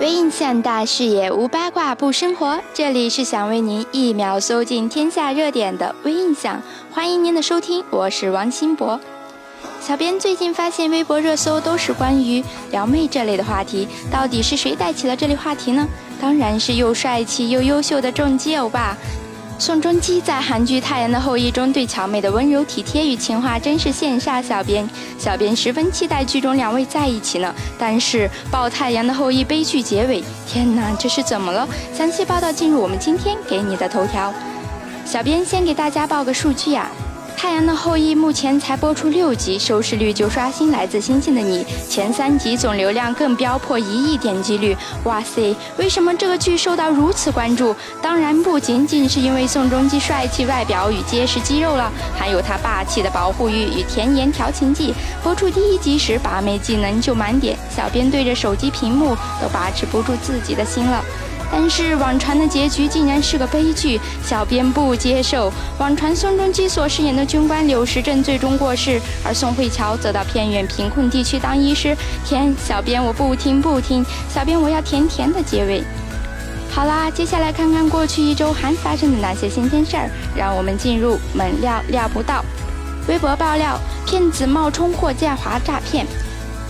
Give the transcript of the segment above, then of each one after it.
微印象大视野，无八卦不生活。这里是想为您一秒搜尽天下热点的微印象，欢迎您的收听，我是王新博。小编最近发现，微博热搜都是关于撩妹这类的话题，到底是谁带起了这类话题呢？当然是又帅气又优秀的重基欧巴。宋仲基在韩剧《太阳的后裔》中对乔妹的温柔体贴与情话，真是羡煞小编。小编十分期待剧中两位在一起呢。但是爆《太阳的后裔》悲剧结尾，天哪，这是怎么了？详细报道进入我们今天给你的头条。小编先给大家报个数据呀。《太阳的后裔》目前才播出六集，收视率就刷新《来自星星的你》前三集总流量更飙破一亿点击率。哇塞，为什么这个剧受到如此关注？当然不仅仅是因为宋仲基帅气外表与结实肌肉了，还有他霸气的保护欲与甜言调情计。播出第一集时，把妹技能就满点，小编对着手机屏幕都把持不住自己的心了。但是网传的结局竟然是个悲剧，小编不接受。网传宋仲基所饰演的军官柳时镇最终过世，而宋慧乔则到偏远贫困地区当医师。天，小编我不听不听，小编我要甜甜的结尾。好啦，接下来看看过去一周还发生的那些新鲜事儿，让我们进入猛料料不到。微博爆料，骗子冒充霍建华诈骗。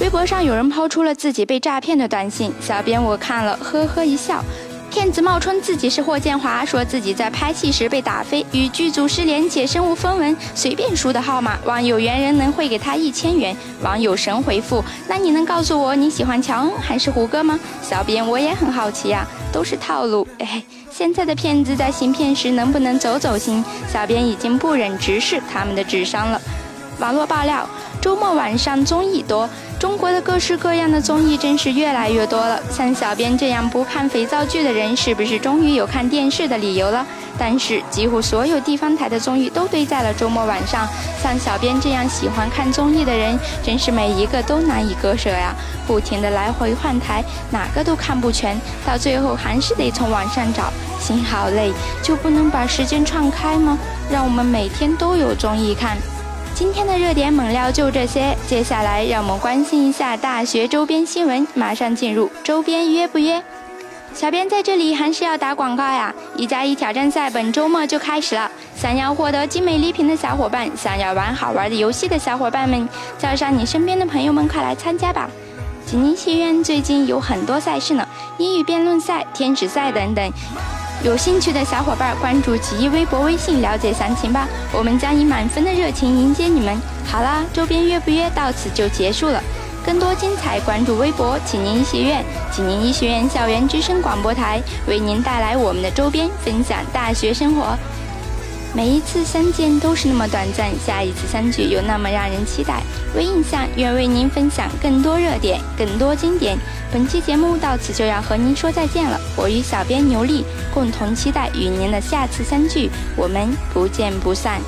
微博上有人抛出了自己被诈骗的短信，小编我看了，呵呵一笑。骗子冒充自己是霍建华，说自己在拍戏时被打飞，与剧组失联且身无分文，随便输的号码，网友猿人能汇给他一千元。网友神回复：那你能告诉我你喜欢乔恩还是胡歌吗？小编我也很好奇呀，都是套路。哎，现在的骗子在行骗时能不能走走心？小编已经不忍直视他们的智商了。网络爆料：周末晚上综艺多。中国的各式各样的综艺真是越来越多了。像小编这样不看肥皂剧的人，是不是终于有看电视的理由了？但是几乎所有地方台的综艺都堆在了周末晚上。像小编这样喜欢看综艺的人，真是每一个都难以割舍呀！不停的来回换台，哪个都看不全，到最后还是得从网上找，心好累。就不能把时间串开吗？让我们每天都有综艺看。今天的热点猛料就这些，接下来让我们关心一下大学周边新闻。马上进入周边约不约？小编在这里还是要打广告呀！一加一挑战赛本周末就开始了，想要获得精美礼品的小伙伴，想要玩好玩的游戏的小伙伴们，叫上你身边的朋友们，快来参加吧！吉尼戏院最近有很多赛事呢，英语辩论赛、天使赛等等。有兴趣的小伙伴儿关注奇艺微博、微信了解详情吧，我们将以满分的热情迎接你们。好啦，周边约不约到此就结束了，更多精彩关注微博济宁医学院、济宁医学院校园之声广播台，为您带来我们的周边，分享大学生活。每一次相见都是那么短暂，下一次相聚又那么让人期待。微印象愿为您分享更多热点，更多经典。本期节目到此就要和您说再见了，我与小编牛莉共同期待与您的下次相聚，我们不见不散。